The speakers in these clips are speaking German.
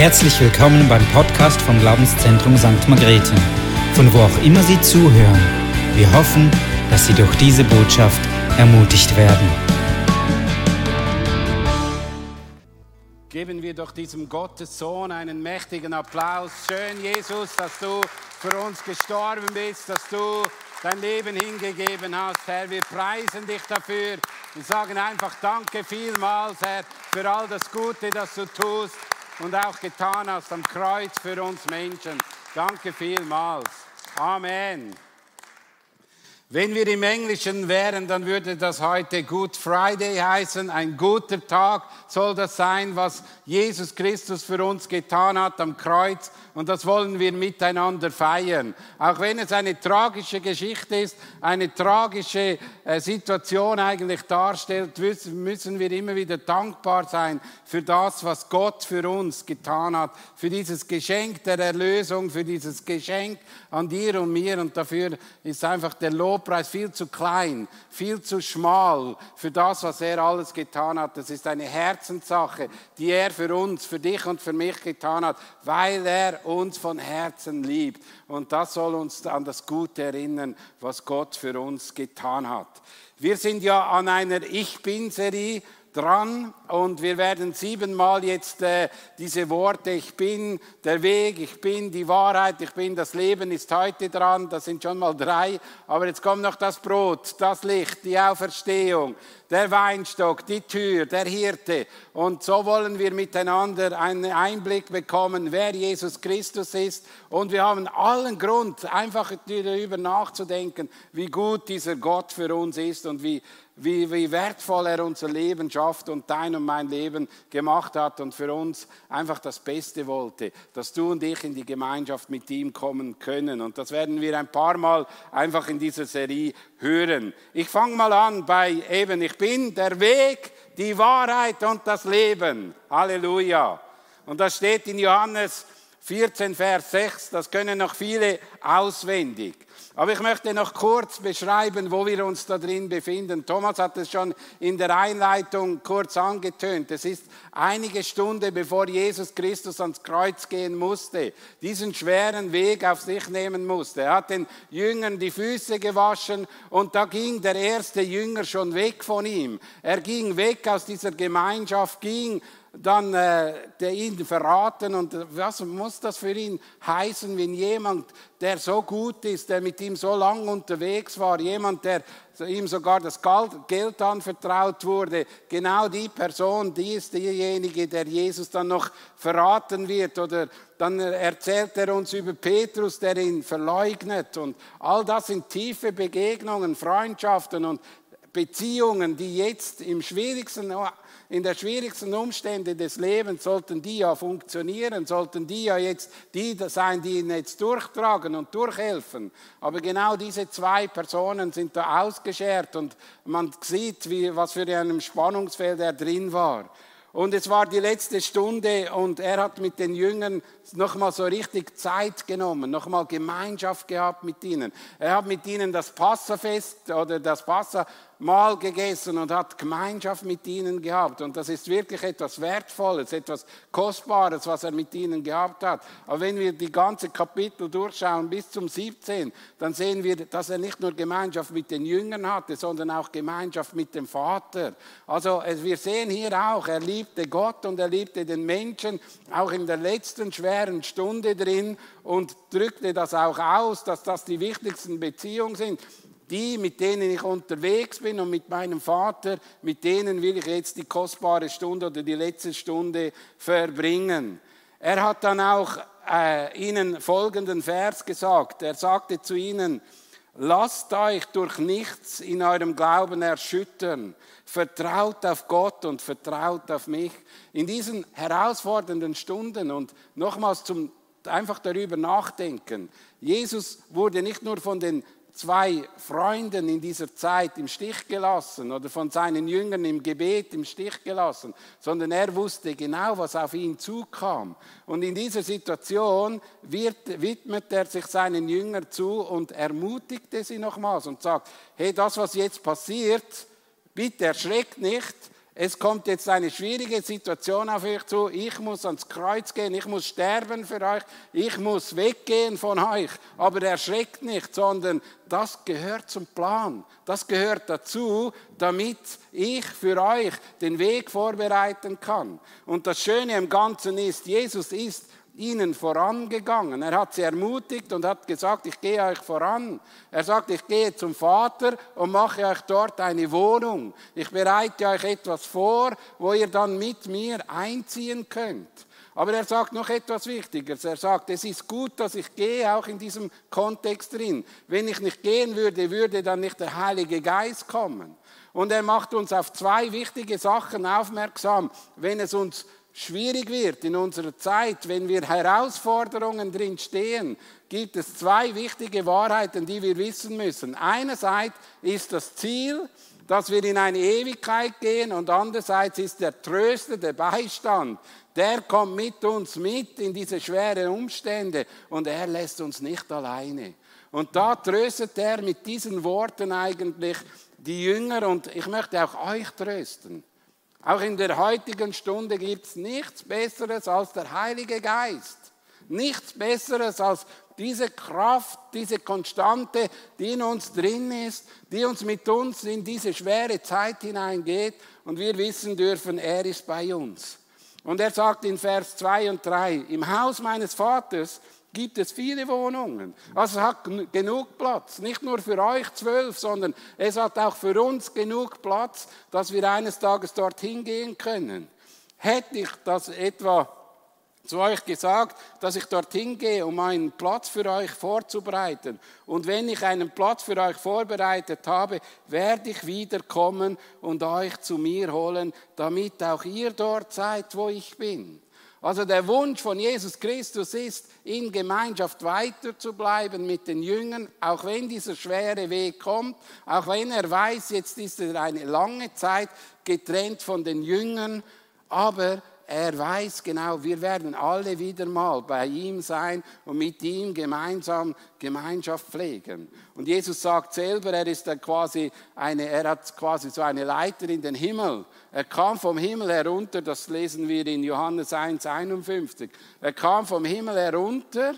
Herzlich willkommen beim Podcast vom Glaubenszentrum St. Margrethe, von wo auch immer Sie zuhören. Wir hoffen, dass Sie durch diese Botschaft ermutigt werden. Geben wir doch diesem Gottessohn einen mächtigen Applaus. Schön, Jesus, dass du für uns gestorben bist, dass du dein Leben hingegeben hast, Herr. Wir preisen dich dafür. Wir sagen einfach Danke vielmals, Herr, für all das Gute, das du tust und auch getan hast am Kreuz für uns Menschen. Danke vielmals. Amen. Wenn wir im Englischen wären, dann würde das heute Good Friday heißen. Ein guter Tag soll das sein, was Jesus Christus für uns getan hat am Kreuz. Und das wollen wir miteinander feiern. Auch wenn es eine tragische Geschichte ist, eine tragische äh, Situation eigentlich darstellt, müssen wir immer wieder dankbar sein für das, was Gott für uns getan hat. Für dieses Geschenk der Erlösung, für dieses Geschenk an dir und mir. Und dafür ist einfach der Lob Lobpreis viel zu klein, viel zu schmal für das, was er alles getan hat. Das ist eine Herzenssache, die er für uns, für dich und für mich getan hat, weil er uns von Herzen liebt. Und das soll uns an das Gute erinnern, was Gott für uns getan hat. Wir sind ja an einer Ich bin-Serie dran und wir werden siebenmal jetzt äh, diese Worte, ich bin der Weg, ich bin die Wahrheit, ich bin das Leben, ist heute dran, das sind schon mal drei, aber jetzt kommt noch das Brot, das Licht, die Auferstehung, der Weinstock, die Tür, der Hirte und so wollen wir miteinander einen Einblick bekommen, wer Jesus Christus ist und wir haben allen Grund, einfach darüber nachzudenken, wie gut dieser Gott für uns ist und wie wie, wie wertvoll er unser Leben schafft und dein und mein Leben gemacht hat und für uns einfach das Beste wollte, dass du und ich in die Gemeinschaft mit ihm kommen können. Und das werden wir ein paar Mal einfach in dieser Serie hören. Ich fange mal an bei eben, ich bin der Weg, die Wahrheit und das Leben. Halleluja. Und das steht in Johannes 14, Vers 6, das können noch viele auswendig. Aber ich möchte noch kurz beschreiben, wo wir uns da drin befinden. Thomas hat es schon in der Einleitung kurz angetönt. Es ist einige Stunden bevor Jesus Christus ans Kreuz gehen musste, diesen schweren Weg auf sich nehmen musste. Er hat den Jüngern die Füße gewaschen und da ging der erste Jünger schon weg von ihm. Er ging weg aus dieser Gemeinschaft, ging dann äh, der ihn verraten. Und was muss das für ihn heißen, wenn jemand, der so gut ist, der mit ihm so lang unterwegs war, jemand, der ihm sogar das Geld anvertraut wurde, genau die Person, die ist diejenige, der Jesus dann noch verraten wird. Oder dann erzählt er uns über Petrus, der ihn verleugnet. Und all das sind tiefe Begegnungen, Freundschaften und Beziehungen, die jetzt im schwierigsten in der schwierigsten Umstände des Lebens sollten die ja funktionieren, sollten die ja jetzt die sein, die ihn jetzt durchtragen und durchhelfen. Aber genau diese zwei Personen sind da ausgeschert und man sieht, wie, was für einem Spannungsfeld er drin war. Und es war die letzte Stunde und er hat mit den Jüngern nochmal so richtig Zeit genommen, nochmal Gemeinschaft gehabt mit ihnen. Er hat mit ihnen das Passafest oder das Passamahl gegessen und hat Gemeinschaft mit ihnen gehabt. Und das ist wirklich etwas Wertvolles, etwas Kostbares, was er mit ihnen gehabt hat. Aber wenn wir die ganze Kapitel durchschauen bis zum 17, dann sehen wir, dass er nicht nur Gemeinschaft mit den Jüngern hatte, sondern auch Gemeinschaft mit dem Vater. Also wir sehen hier auch, er liebt liebte Gott und er liebte den Menschen, auch in der letzten schweren Stunde drin und drückte das auch aus, dass das die wichtigsten Beziehungen sind. Die, mit denen ich unterwegs bin und mit meinem Vater, mit denen will ich jetzt die kostbare Stunde oder die letzte Stunde verbringen. Er hat dann auch äh, ihnen folgenden Vers gesagt. Er sagte zu ihnen, lasst euch durch nichts in eurem Glauben erschüttern. Vertraut auf Gott und vertraut auf mich. In diesen herausfordernden Stunden und nochmals zum einfach darüber nachdenken. Jesus wurde nicht nur von den zwei Freunden in dieser Zeit im Stich gelassen oder von seinen Jüngern im Gebet im Stich gelassen, sondern er wusste genau, was auf ihn zukam. Und in dieser Situation wird, widmet er sich seinen Jüngern zu und ermutigte sie nochmals und sagt, hey, das, was jetzt passiert, Bitte erschreckt nicht. Es kommt jetzt eine schwierige Situation auf euch zu. Ich muss ans Kreuz gehen, ich muss sterben für euch, ich muss weggehen von euch. Aber erschreckt nicht, sondern das gehört zum Plan. Das gehört dazu, damit ich für euch den Weg vorbereiten kann. Und das Schöne im Ganzen ist, Jesus ist ihnen vorangegangen. Er hat sie ermutigt und hat gesagt, ich gehe euch voran. Er sagt, ich gehe zum Vater und mache euch dort eine Wohnung. Ich bereite euch etwas vor, wo ihr dann mit mir einziehen könnt. Aber er sagt noch etwas Wichtiges. Er sagt, es ist gut, dass ich gehe, auch in diesem Kontext drin. Wenn ich nicht gehen würde, würde dann nicht der Heilige Geist kommen. Und er macht uns auf zwei wichtige Sachen aufmerksam, wenn es uns schwierig wird in unserer Zeit, wenn wir Herausforderungen drin stehen, gibt es zwei wichtige Wahrheiten, die wir wissen müssen. Einerseits ist das Ziel, dass wir in eine Ewigkeit gehen und andererseits ist der Tröster, der Beistand, der kommt mit uns mit in diese schweren Umstände und er lässt uns nicht alleine. Und da tröstet er mit diesen Worten eigentlich die Jünger und ich möchte auch euch trösten. Auch in der heutigen Stunde gibt es nichts Besseres als der Heilige Geist. Nichts Besseres als diese Kraft, diese Konstante, die in uns drin ist, die uns mit uns in diese schwere Zeit hineingeht und wir wissen dürfen, er ist bei uns. Und er sagt in Vers 2 und 3, im Haus meines Vaters gibt es viele Wohnungen. Also es hat genug Platz. Nicht nur für euch zwölf, sondern es hat auch für uns genug Platz, dass wir eines Tages dorthin gehen können. Hätte ich das etwa zu euch gesagt, dass ich dorthin gehe, um einen Platz für euch vorzubereiten. Und wenn ich einen Platz für euch vorbereitet habe, werde ich wiederkommen und euch zu mir holen, damit auch ihr dort seid, wo ich bin. Also der Wunsch von Jesus Christus ist, in Gemeinschaft weiter zu bleiben mit den Jüngern, auch wenn dieser schwere Weg kommt, auch wenn er weiß, jetzt ist er eine lange Zeit getrennt von den Jüngern, aber er weiß genau, wir werden alle wieder mal bei ihm sein und mit ihm gemeinsam Gemeinschaft pflegen. Und Jesus sagt selber, er ist quasi eine, er hat quasi so eine Leiter in den Himmel. Er kam vom Himmel herunter, das lesen wir in Johannes 1, 51. Er kam vom Himmel herunter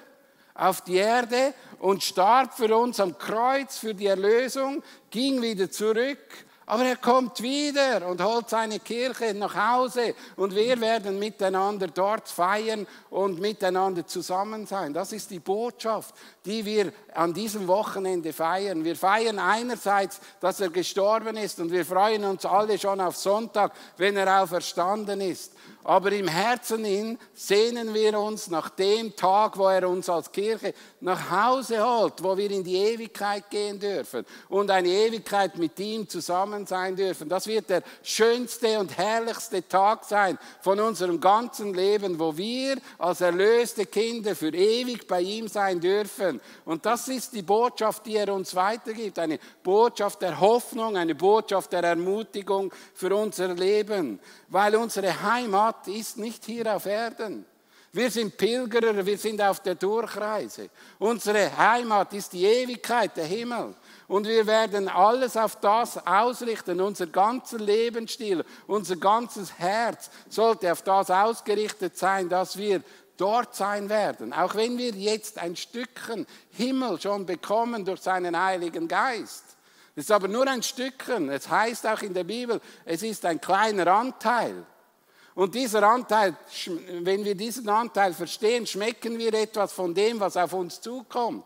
auf die Erde und starb für uns am Kreuz für die Erlösung, ging wieder zurück aber er kommt wieder und holt seine Kirche nach Hause und wir werden miteinander dort feiern und miteinander zusammen sein. Das ist die Botschaft, die wir an diesem Wochenende feiern. Wir feiern einerseits, dass er gestorben ist und wir freuen uns alle schon auf Sonntag, wenn er auferstanden ist. Aber im Herzen hin sehnen wir uns nach dem Tag, wo er uns als Kirche nach Hause holt, wo wir in die Ewigkeit gehen dürfen und eine Ewigkeit mit ihm zusammen sein dürfen. Das wird der schönste und herrlichste Tag sein von unserem ganzen Leben, wo wir als erlöste Kinder für ewig bei ihm sein dürfen. Und das ist die Botschaft, die er uns weitergibt. Eine Botschaft der Hoffnung, eine Botschaft der Ermutigung für unser Leben. Weil unsere Heimat ist nicht hier auf Erden. Wir sind Pilgerer, wir sind auf der Durchreise. Unsere Heimat ist die Ewigkeit, der Himmel. Und wir werden alles auf das ausrichten. Unser ganzer Lebensstil, unser ganzes Herz sollte auf das ausgerichtet sein, dass wir dort sein werden. Auch wenn wir jetzt ein Stückchen Himmel schon bekommen durch seinen Heiligen Geist. Es ist aber nur ein Stückchen. Es heißt auch in der Bibel, es ist ein kleiner Anteil. Und dieser Anteil, wenn wir diesen Anteil verstehen, schmecken wir etwas von dem, was auf uns zukommt.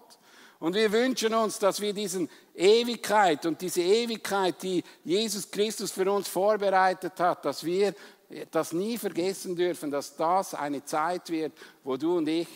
Und wir wünschen uns, dass wir diesen Ewigkeit und diese Ewigkeit, die Jesus Christus für uns vorbereitet hat, dass wir das nie vergessen dürfen, dass das eine Zeit wird, wo du und ich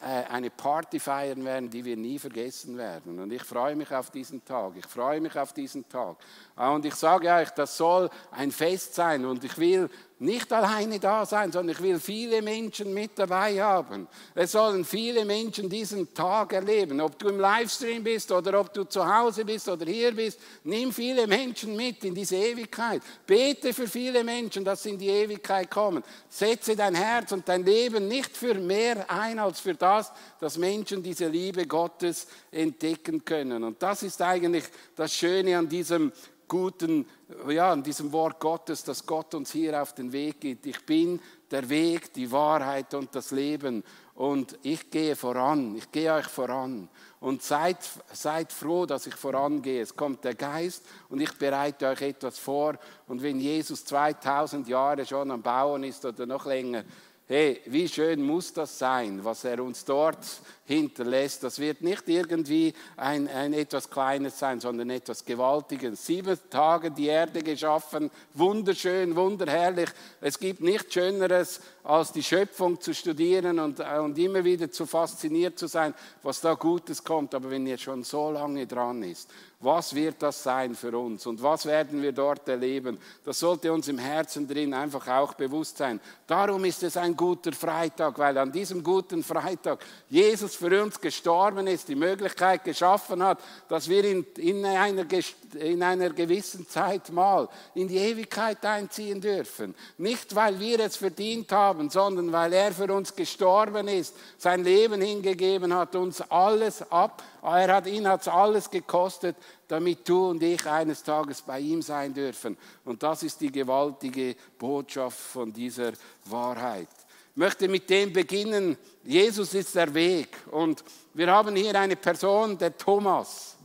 äh, eine Party feiern werden, die wir nie vergessen werden. Und ich freue mich auf diesen Tag. Ich freue mich auf diesen Tag. Ah, und ich sage euch, das soll ein Fest sein. Und ich will nicht alleine da sein, sondern ich will viele Menschen mit dabei haben. Es sollen viele Menschen diesen Tag erleben. Ob du im Livestream bist oder ob du zu Hause bist oder hier bist, nimm viele Menschen mit in diese Ewigkeit. Bete für viele Menschen, dass sie in die Ewigkeit kommen. Setze dein Herz und dein Leben nicht für mehr ein als für das, dass Menschen diese Liebe Gottes entdecken können. Und das ist eigentlich das Schöne an diesem guten, ja, an diesem Wort Gottes, dass Gott uns hier auf den Weg geht. Ich bin der Weg, die Wahrheit und das Leben. Und ich gehe voran, ich gehe euch voran. Und seid, seid froh, dass ich vorangehe. Es kommt der Geist und ich bereite euch etwas vor. Und wenn Jesus 2000 Jahre schon am Bauen ist oder noch länger, hey, wie schön muss das sein, was er uns dort hinterlässt. Das wird nicht irgendwie ein, ein etwas Kleines sein, sondern etwas Gewaltiges. Sieben Tage die Erde geschaffen, wunderschön, wunderherrlich. Es gibt nichts Schöneres, als die Schöpfung zu studieren und, und immer wieder zu fasziniert zu sein, was da Gutes kommt. Aber wenn ihr schon so lange dran ist, was wird das sein für uns und was werden wir dort erleben? Das sollte uns im Herzen drin einfach auch bewusst sein. Darum ist es ein guter Freitag, weil an diesem guten Freitag Jesus für uns gestorben ist, die Möglichkeit geschaffen hat, dass wir in, in, einer, in einer gewissen Zeit mal in die Ewigkeit einziehen dürfen. Nicht, weil wir es verdient haben, sondern weil er für uns gestorben ist, sein Leben hingegeben hat, uns alles ab. Er hat ihn hat's alles gekostet, damit du und ich eines Tages bei ihm sein dürfen. Und das ist die gewaltige Botschaft von dieser Wahrheit möchte mit dem beginnen. Jesus ist der Weg. Und wir haben hier eine Person, der Thomas.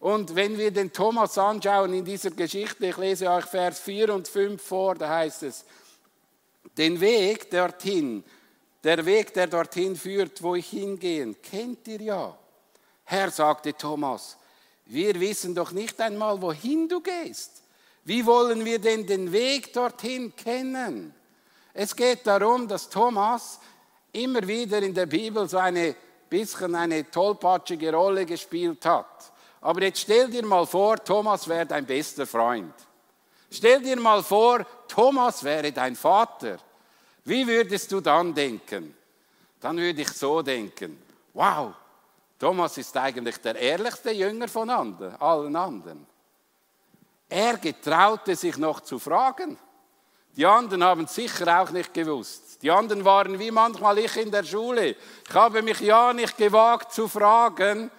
Und wenn wir den Thomas anschauen in dieser Geschichte, ich lese euch Vers 4 und 5 vor, da heißt es, den Weg dorthin, der Weg, der dorthin führt, wo ich hingehen, kennt ihr ja. Herr, sagte Thomas, wir wissen doch nicht einmal, wohin du gehst. Wie wollen wir denn den Weg dorthin kennen? Es geht darum, dass Thomas immer wieder in der Bibel so eine bisschen eine tollpatschige Rolle gespielt hat. Aber jetzt stell dir mal vor, Thomas wäre dein bester Freund. Stell dir mal vor, Thomas wäre dein Vater. Wie würdest du dann denken? Dann würde ich so denken, wow, Thomas ist eigentlich der ehrlichste Jünger von allen anderen. Er getraute sich noch zu fragen. Die anderen haben sicher auch nicht gewusst. Die anderen waren wie manchmal ich in der Schule. Ich habe mich ja nicht gewagt zu fragen,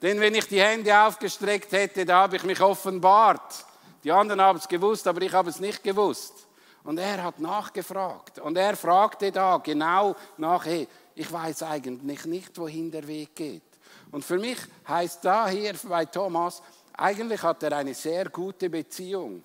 denn wenn ich die Hände aufgestreckt hätte, da habe ich mich offenbart. Die anderen haben es gewusst, aber ich habe es nicht gewusst. Und er hat nachgefragt. Und er fragte da genau nach, hey, ich weiß eigentlich nicht, wohin der Weg geht. Und für mich heißt da hier bei Thomas, eigentlich hat er eine sehr gute Beziehung.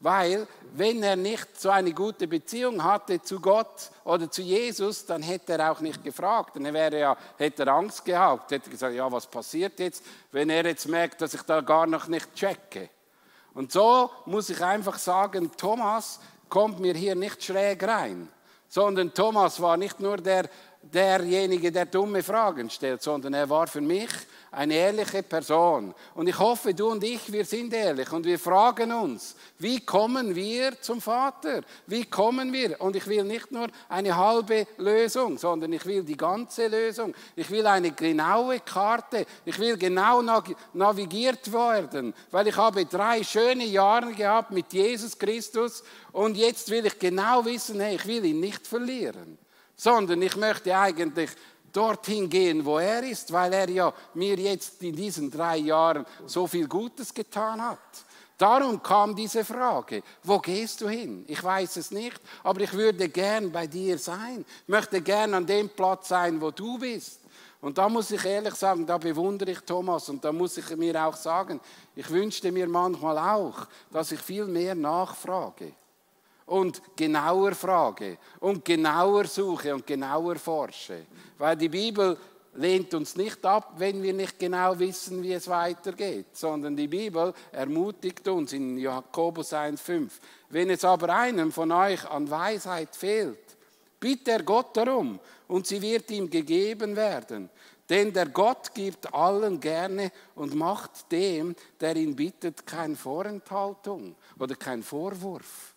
Weil, wenn er nicht so eine gute Beziehung hatte zu Gott oder zu Jesus, dann hätte er auch nicht gefragt. Dann wäre ja, hätte er Angst gehabt, hätte gesagt, ja, was passiert jetzt, wenn er jetzt merkt, dass ich da gar noch nicht checke. Und so muss ich einfach sagen, Thomas kommt mir hier nicht schräg rein, sondern Thomas war nicht nur der, derjenige, der dumme Fragen stellt, sondern er war für mich eine ehrliche Person. Und ich hoffe, du und ich, wir sind ehrlich und wir fragen uns, wie kommen wir zum Vater? Wie kommen wir? Und ich will nicht nur eine halbe Lösung, sondern ich will die ganze Lösung. Ich will eine genaue Karte. Ich will genau navigiert werden, weil ich habe drei schöne Jahre gehabt mit Jesus Christus und jetzt will ich genau wissen, hey, ich will ihn nicht verlieren sondern ich möchte eigentlich dorthin gehen, wo er ist, weil er ja mir jetzt in diesen drei Jahren so viel Gutes getan hat. Darum kam diese Frage, wo gehst du hin? Ich weiß es nicht, aber ich würde gern bei dir sein, möchte gern an dem Platz sein, wo du bist. Und da muss ich ehrlich sagen, da bewundere ich Thomas und da muss ich mir auch sagen, ich wünschte mir manchmal auch, dass ich viel mehr nachfrage und genauer frage und genauer suche und genauer forsche. Weil die Bibel lehnt uns nicht ab, wenn wir nicht genau wissen, wie es weitergeht, sondern die Bibel ermutigt uns in Jakobus 1,5. Wenn es aber einem von euch an Weisheit fehlt, bitte er Gott darum und sie wird ihm gegeben werden. Denn der Gott gibt allen gerne und macht dem, der ihn bittet, keine Vorenthaltung oder keinen Vorwurf.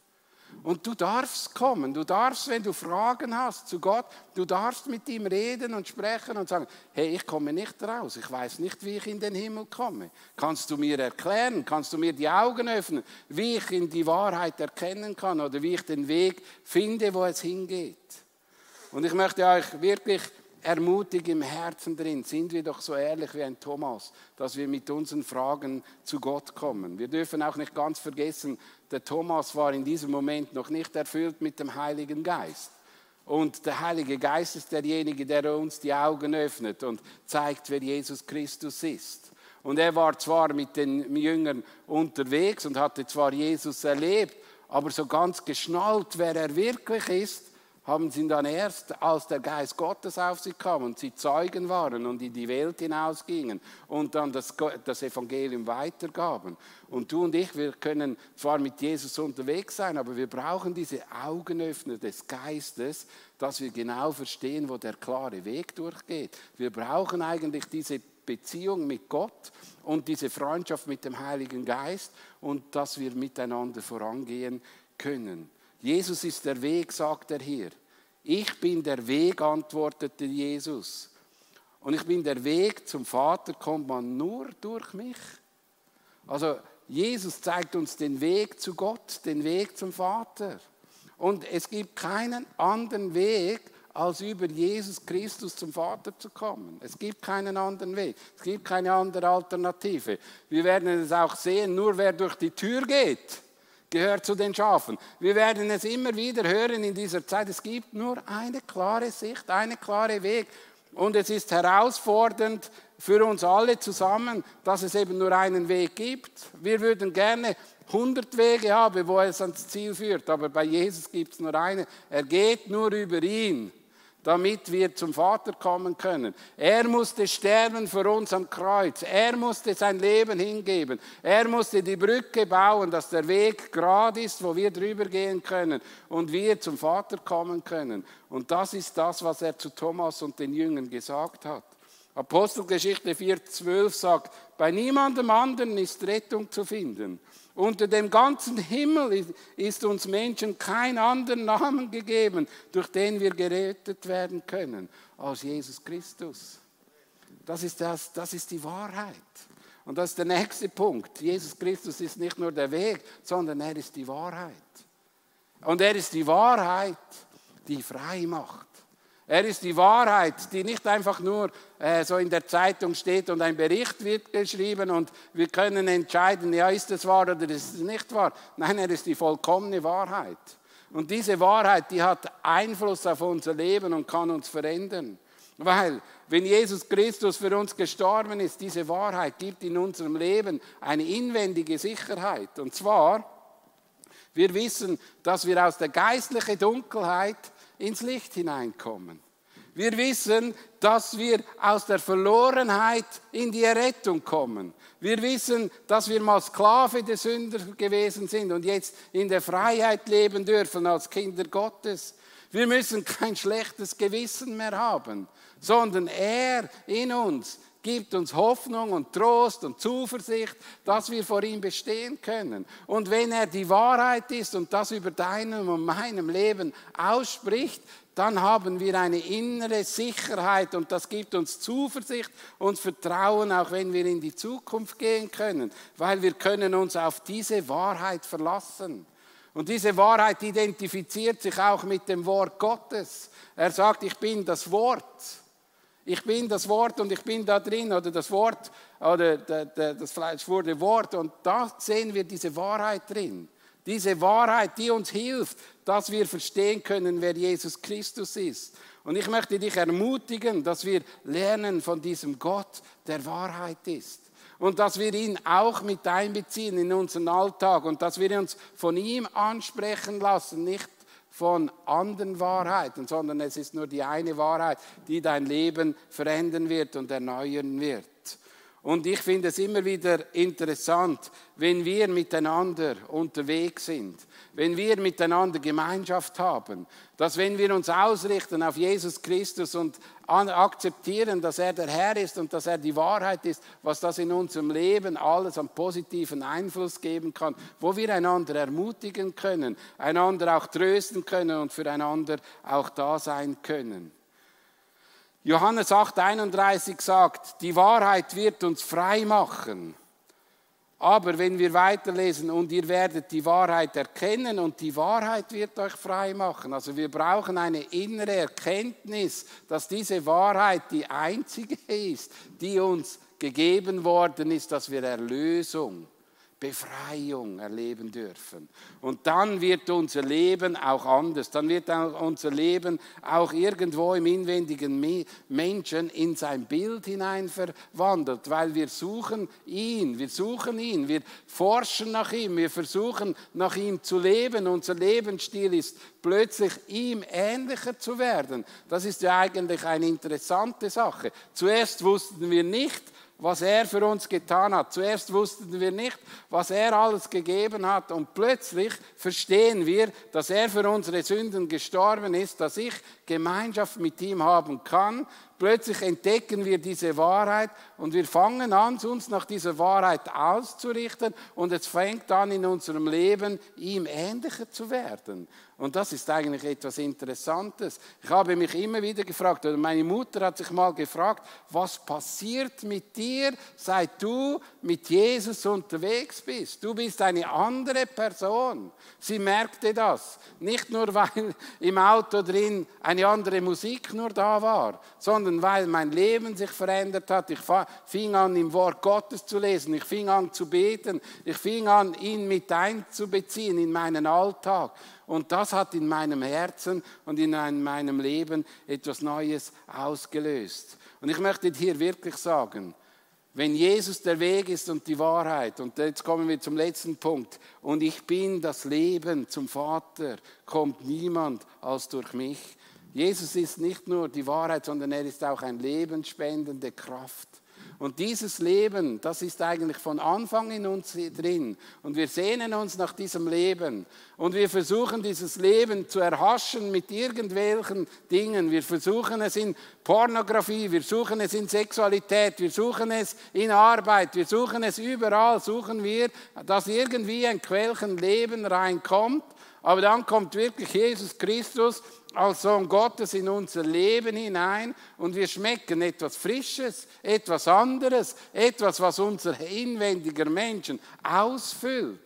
Und du darfst kommen, du darfst, wenn du Fragen hast zu Gott, du darfst mit ihm reden und sprechen und sagen, hey, ich komme nicht raus, ich weiß nicht, wie ich in den Himmel komme. Kannst du mir erklären, kannst du mir die Augen öffnen, wie ich in die Wahrheit erkennen kann oder wie ich den Weg finde, wo es hingeht. Und ich möchte euch wirklich ermutigt im Herzen drin, sind wir doch so ehrlich wie ein Thomas, dass wir mit unseren Fragen zu Gott kommen. Wir dürfen auch nicht ganz vergessen, der Thomas war in diesem Moment noch nicht erfüllt mit dem Heiligen Geist. Und der Heilige Geist ist derjenige, der uns die Augen öffnet und zeigt, wer Jesus Christus ist. Und er war zwar mit den Jüngern unterwegs und hatte zwar Jesus erlebt, aber so ganz geschnallt, wer er wirklich ist, haben sie dann erst, als der Geist Gottes auf sie kam und sie Zeugen waren und in die Welt hinausgingen und dann das, das Evangelium weitergaben. Und du und ich, wir können zwar mit Jesus unterwegs sein, aber wir brauchen diese Augenöffner des Geistes, dass wir genau verstehen, wo der klare Weg durchgeht. Wir brauchen eigentlich diese Beziehung mit Gott und diese Freundschaft mit dem Heiligen Geist und dass wir miteinander vorangehen können. Jesus ist der Weg, sagt er hier. Ich bin der Weg, antwortete Jesus. Und ich bin der Weg zum Vater, kommt man nur durch mich. Also Jesus zeigt uns den Weg zu Gott, den Weg zum Vater. Und es gibt keinen anderen Weg, als über Jesus Christus zum Vater zu kommen. Es gibt keinen anderen Weg. Es gibt keine andere Alternative. Wir werden es auch sehen, nur wer durch die Tür geht, gehört zu den Schafen. Wir werden es immer wieder hören in dieser Zeit. Es gibt nur eine klare Sicht, eine klare Weg. Und es ist herausfordernd für uns alle zusammen, dass es eben nur einen Weg gibt. Wir würden gerne 100 Wege haben, wo es ans Ziel führt, aber bei Jesus gibt es nur einen. Er geht nur über ihn damit wir zum Vater kommen können. Er musste sterben für uns am Kreuz. Er musste sein Leben hingeben. Er musste die Brücke bauen, dass der Weg gerade ist, wo wir drüber gehen können und wir zum Vater kommen können. Und das ist das, was er zu Thomas und den Jüngern gesagt hat. Apostelgeschichte 4,12 sagt, bei niemandem anderen ist Rettung zu finden. Unter dem ganzen Himmel ist uns Menschen kein anderer Namen gegeben, durch den wir gerettet werden können, als Jesus Christus. Das ist, das, das ist die Wahrheit. Und das ist der nächste Punkt. Jesus Christus ist nicht nur der Weg, sondern er ist die Wahrheit. Und er ist die Wahrheit, die frei macht. Er ist die Wahrheit, die nicht einfach nur äh, so in der Zeitung steht und ein Bericht wird geschrieben und wir können entscheiden, ja, ist es wahr oder ist es nicht wahr. Nein, er ist die vollkommene Wahrheit. Und diese Wahrheit, die hat Einfluss auf unser Leben und kann uns verändern. Weil, wenn Jesus Christus für uns gestorben ist, diese Wahrheit gibt in unserem Leben eine inwendige Sicherheit. Und zwar, wir wissen, dass wir aus der geistlichen Dunkelheit ins Licht hineinkommen. Wir wissen, dass wir aus der Verlorenheit in die Errettung kommen. Wir wissen, dass wir mal Sklave der Sünder gewesen sind und jetzt in der Freiheit leben dürfen als Kinder Gottes. Wir müssen kein schlechtes Gewissen mehr haben, sondern er in uns gibt uns Hoffnung und Trost und Zuversicht, dass wir vor ihm bestehen können. Und wenn er die Wahrheit ist und das über deinem und meinem Leben ausspricht, dann haben wir eine innere Sicherheit und das gibt uns Zuversicht und Vertrauen, auch wenn wir in die Zukunft gehen können, weil wir können uns auf diese Wahrheit verlassen. Und diese Wahrheit identifiziert sich auch mit dem Wort Gottes. Er sagt, ich bin das Wort. Ich bin das Wort und ich bin da drin oder das Wort oder das Fleisch wurde Wort und da sehen wir diese Wahrheit drin. Diese Wahrheit, die uns hilft, dass wir verstehen können, wer Jesus Christus ist. Und ich möchte dich ermutigen, dass wir lernen von diesem Gott, der Wahrheit ist. Und dass wir ihn auch mit einbeziehen in unseren Alltag und dass wir uns von ihm ansprechen lassen, nicht von anderen Wahrheiten, sondern es ist nur die eine Wahrheit, die dein Leben verändern wird und erneuern wird. Und ich finde es immer wieder interessant, wenn wir miteinander unterwegs sind, wenn wir miteinander Gemeinschaft haben, dass wenn wir uns ausrichten auf Jesus Christus und akzeptieren, dass er der Herr ist und dass er die Wahrheit ist, was das in unserem Leben alles an positiven Einfluss geben kann, wo wir einander ermutigen können, einander auch trösten können und füreinander auch da sein können. Johannes 8:31 sagt, die Wahrheit wird uns frei machen. Aber wenn wir weiterlesen und ihr werdet die Wahrheit erkennen und die Wahrheit wird euch frei machen. Also wir brauchen eine innere Erkenntnis, dass diese Wahrheit die einzige ist, die uns gegeben worden ist, dass wir Erlösung Befreiung erleben dürfen. Und dann wird unser Leben auch anders. Dann wird unser Leben auch irgendwo im inwendigen Menschen in sein Bild hinein verwandelt, weil wir suchen ihn, wir suchen ihn, wir forschen nach ihm, wir versuchen nach ihm zu leben. Unser Lebensstil ist plötzlich ihm ähnlicher zu werden. Das ist ja eigentlich eine interessante Sache. Zuerst wussten wir nicht, was er für uns getan hat. Zuerst wussten wir nicht, was er alles gegeben hat und plötzlich verstehen wir, dass er für unsere Sünden gestorben ist, dass ich Gemeinschaft mit ihm haben kann. Plötzlich entdecken wir diese Wahrheit und wir fangen an, uns nach dieser Wahrheit auszurichten und es fängt an in unserem Leben, ihm ähnlicher zu werden. Und das ist eigentlich etwas Interessantes. Ich habe mich immer wieder gefragt, oder meine Mutter hat sich mal gefragt, was passiert mit dir, seit du mit Jesus unterwegs bist? Du bist eine andere Person. Sie merkte das. Nicht nur, weil im Auto drin eine andere Musik nur da war, sondern weil mein Leben sich verändert hat. Ich fing an, im Wort Gottes zu lesen. Ich fing an zu beten. Ich fing an, ihn mit einzubeziehen in meinen Alltag. Und das hat in meinem Herzen und in meinem Leben etwas Neues ausgelöst. Und ich möchte hier wirklich sagen, wenn Jesus der Weg ist und die Wahrheit, und jetzt kommen wir zum letzten Punkt, und ich bin das Leben zum Vater, kommt niemand als durch mich. Jesus ist nicht nur die Wahrheit, sondern er ist auch eine lebensspendende Kraft. Und dieses Leben, das ist eigentlich von Anfang in uns drin. Und wir sehnen uns nach diesem Leben. Und wir versuchen dieses Leben zu erhaschen mit irgendwelchen Dingen. Wir versuchen es in Pornografie, wir suchen es in Sexualität, wir suchen es in Arbeit, wir suchen es überall, suchen wir, dass irgendwie ein Quellchen Leben reinkommt. Aber dann kommt wirklich Jesus Christus als Sohn Gottes in unser Leben hinein und wir schmecken etwas Frisches, etwas anderes, etwas, was unser inwendiger Menschen ausfüllt.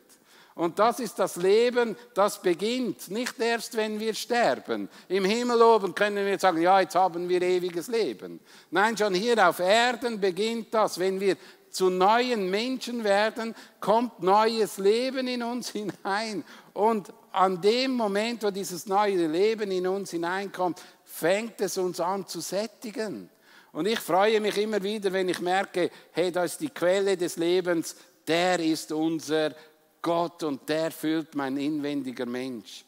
Und das ist das Leben, das beginnt nicht erst, wenn wir sterben. Im Himmel oben können wir sagen, ja, jetzt haben wir ewiges Leben. Nein, schon hier auf Erden beginnt das. Wenn wir zu neuen Menschen werden, kommt neues Leben in uns hinein. Und an dem Moment, wo dieses neue Leben in uns hineinkommt, fängt es uns an zu sättigen. Und ich freue mich immer wieder, wenn ich merke, hey, da ist die Quelle des Lebens, der ist unser Gott und der füllt mein inwendiger Mensch.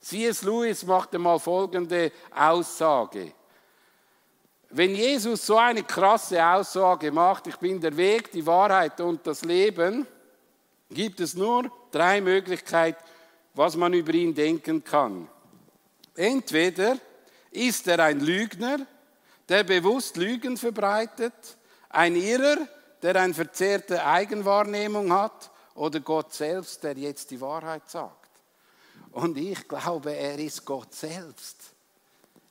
C.S. Lewis machte mal folgende Aussage. Wenn Jesus so eine krasse Aussage macht, ich bin der Weg, die Wahrheit und das Leben, gibt es nur drei Möglichkeiten, was man über ihn denken kann. Entweder ist er ein Lügner, der bewusst Lügen verbreitet, ein Irrer, der eine verzerrte Eigenwahrnehmung hat, oder Gott selbst, der jetzt die Wahrheit sagt. Und ich glaube, er ist Gott selbst.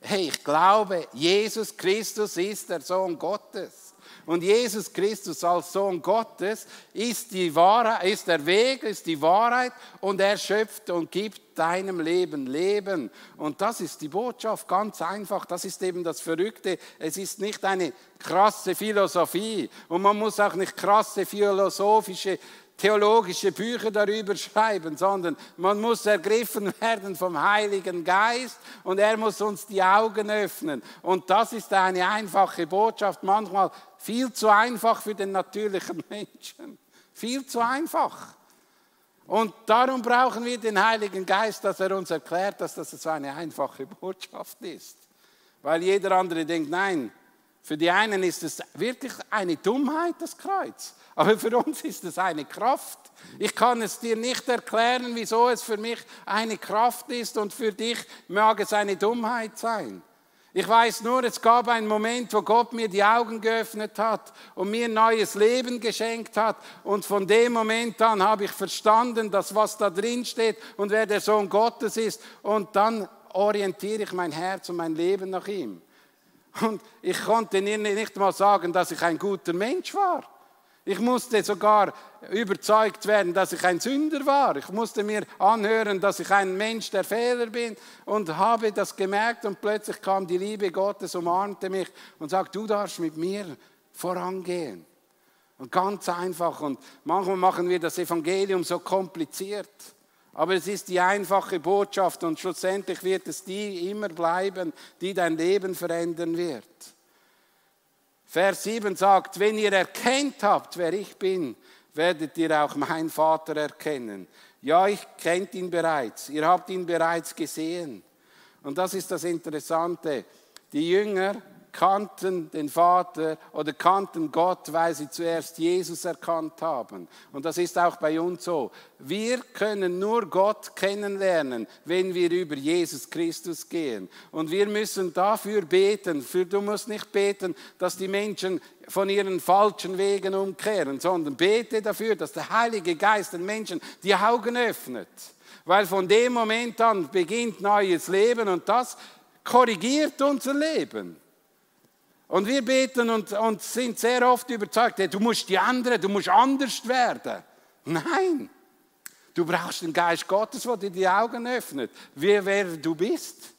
Hey, ich glaube, Jesus Christus ist der Sohn Gottes. Und Jesus Christus als Sohn Gottes ist, die Wahrheit, ist der Weg, ist die Wahrheit und er schöpft und gibt deinem Leben Leben. Und das ist die Botschaft, ganz einfach. Das ist eben das Verrückte. Es ist nicht eine krasse Philosophie und man muss auch nicht krasse philosophische theologische Bücher darüber schreiben, sondern man muss ergriffen werden vom Heiligen Geist und er muss uns die Augen öffnen. Und das ist eine einfache Botschaft, manchmal viel zu einfach für den natürlichen Menschen. Viel zu einfach. Und darum brauchen wir den Heiligen Geist, dass er uns erklärt, dass das so eine einfache Botschaft ist. Weil jeder andere denkt, nein, für die einen ist es wirklich eine Dummheit, das Kreuz. Aber für uns ist es eine Kraft. Ich kann es dir nicht erklären, wieso es für mich eine Kraft ist und für dich mag es eine Dummheit sein. Ich weiß nur, es gab einen Moment, wo Gott mir die Augen geöffnet hat und mir ein neues Leben geschenkt hat. Und von dem Moment an habe ich verstanden, dass was da drin steht und wer der Sohn Gottes ist. Und dann orientiere ich mein Herz und mein Leben nach ihm. Und ich konnte nicht mal sagen, dass ich ein guter Mensch war. Ich musste sogar überzeugt werden, dass ich ein Sünder war. Ich musste mir anhören, dass ich ein Mensch der Fehler bin und habe das gemerkt und plötzlich kam die Liebe Gottes, umarmte mich und sagte, du darfst mit mir vorangehen. Und ganz einfach. Und manchmal machen wir das Evangelium so kompliziert. Aber es ist die einfache Botschaft und schlussendlich wird es die immer bleiben, die dein Leben verändern wird. Vers 7 sagt, wenn ihr erkennt habt, wer ich bin, werdet ihr auch meinen Vater erkennen. Ja, ich kennt ihn bereits, ihr habt ihn bereits gesehen. Und das ist das Interessante. Die Jünger kannten den Vater oder kannten Gott, weil sie zuerst Jesus erkannt haben. Und das ist auch bei uns so. Wir können nur Gott kennenlernen, wenn wir über Jesus Christus gehen. Und wir müssen dafür beten. Für, du musst nicht beten, dass die Menschen von ihren falschen Wegen umkehren, sondern bete dafür, dass der Heilige Geist den Menschen die Augen öffnet. Weil von dem Moment an beginnt neues Leben und das korrigiert unser Leben. Und wir beten und, und sind sehr oft überzeugt, hey, du musst die anderen, du musst anders werden. Nein, du brauchst den Geist Gottes, der dir die Augen öffnet, wie wer du bist.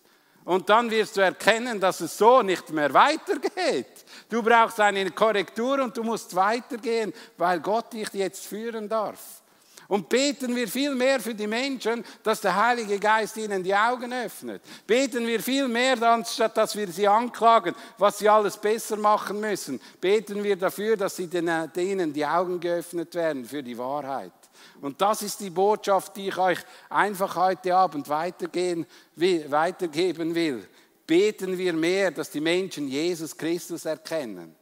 Und dann wirst du erkennen, dass es so nicht mehr weitergeht. Du brauchst eine Korrektur und du musst weitergehen, weil Gott dich jetzt führen darf. Und beten wir viel mehr für die Menschen, dass der Heilige Geist ihnen die Augen öffnet. Beten wir viel mehr, anstatt dass wir sie anklagen, was sie alles besser machen müssen. Beten wir dafür, dass sie denen die Augen geöffnet werden für die Wahrheit. Und das ist die Botschaft, die ich euch einfach heute Abend weitergeben will. Beten wir mehr, dass die Menschen Jesus Christus erkennen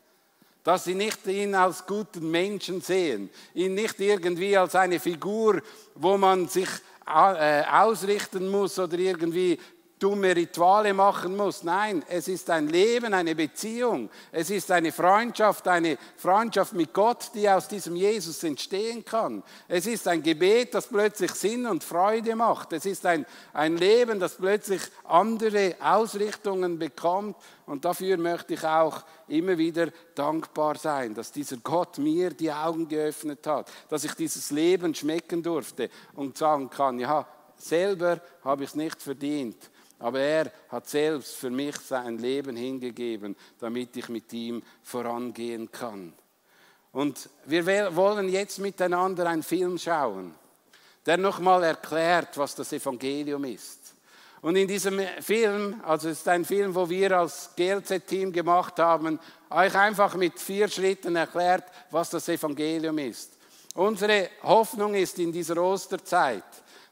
dass sie nicht ihn als guten Menschen sehen, ihn nicht irgendwie als eine Figur, wo man sich äh, ausrichten muss oder irgendwie dumme Rituale machen muss. Nein, es ist ein Leben, eine Beziehung. Es ist eine Freundschaft, eine Freundschaft mit Gott, die aus diesem Jesus entstehen kann. Es ist ein Gebet, das plötzlich Sinn und Freude macht. Es ist ein, ein Leben, das plötzlich andere Ausrichtungen bekommt. Und dafür möchte ich auch immer wieder dankbar sein, dass dieser Gott mir die Augen geöffnet hat, dass ich dieses Leben schmecken durfte und sagen kann, ja, selber habe ich es nicht verdient aber er hat selbst für mich sein Leben hingegeben, damit ich mit ihm vorangehen kann. Und wir wollen jetzt miteinander einen Film schauen, der nochmal erklärt, was das Evangelium ist. Und in diesem Film, also es ist ein Film, wo wir als GLZ-Team gemacht haben, euch einfach mit vier Schritten erklärt, was das Evangelium ist. Unsere Hoffnung ist in dieser Osterzeit,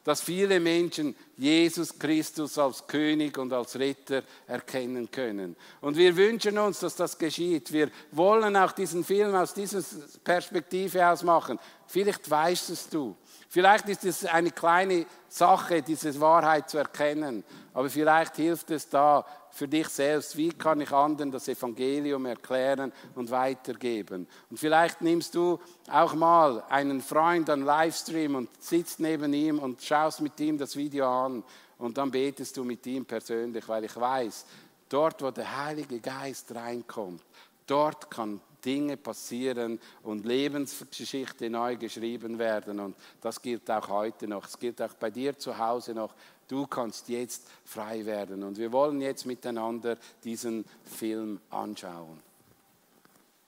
dass viele Menschen Jesus Christus als König und als Ritter erkennen können. Und wir wünschen uns, dass das geschieht. Wir wollen auch diesen Film aus dieser Perspektive aus machen. Vielleicht weißt es du. Vielleicht ist es eine kleine Sache, diese Wahrheit zu erkennen. Aber vielleicht hilft es da, für dich selbst, wie kann ich anderen das Evangelium erklären und weitergeben. Und vielleicht nimmst du auch mal einen Freund an Livestream und sitzt neben ihm und schaust mit ihm das Video an und dann betest du mit ihm persönlich, weil ich weiß, dort, wo der Heilige Geist reinkommt, dort kann Dinge passieren und Lebensgeschichte neu geschrieben werden. Und das gilt auch heute noch. Es gilt auch bei dir zu Hause noch. Du kannst jetzt frei werden. Und wir wollen jetzt miteinander diesen Film anschauen.